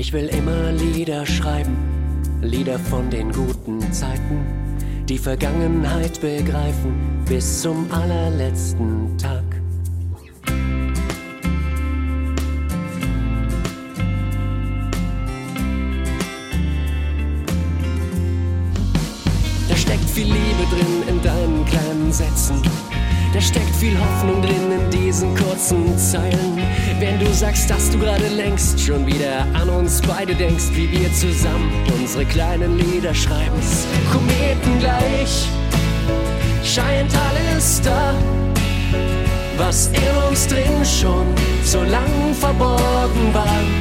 Ich will immer Lieder schreiben, Lieder von den guten Zeiten, die Vergangenheit begreifen bis zum allerletzten Tag. Da steckt viel Liebe drin in deinen kleinen Sätzen. Da steckt viel Hoffnung drin in diesen kurzen Zeilen. Wenn du sagst, dass du gerade längst schon wieder an uns beide denkst, wie wir zusammen unsere kleinen Lieder schreiben. Kometen gleich scheint alles da, was in uns drin schon so lang verborgen war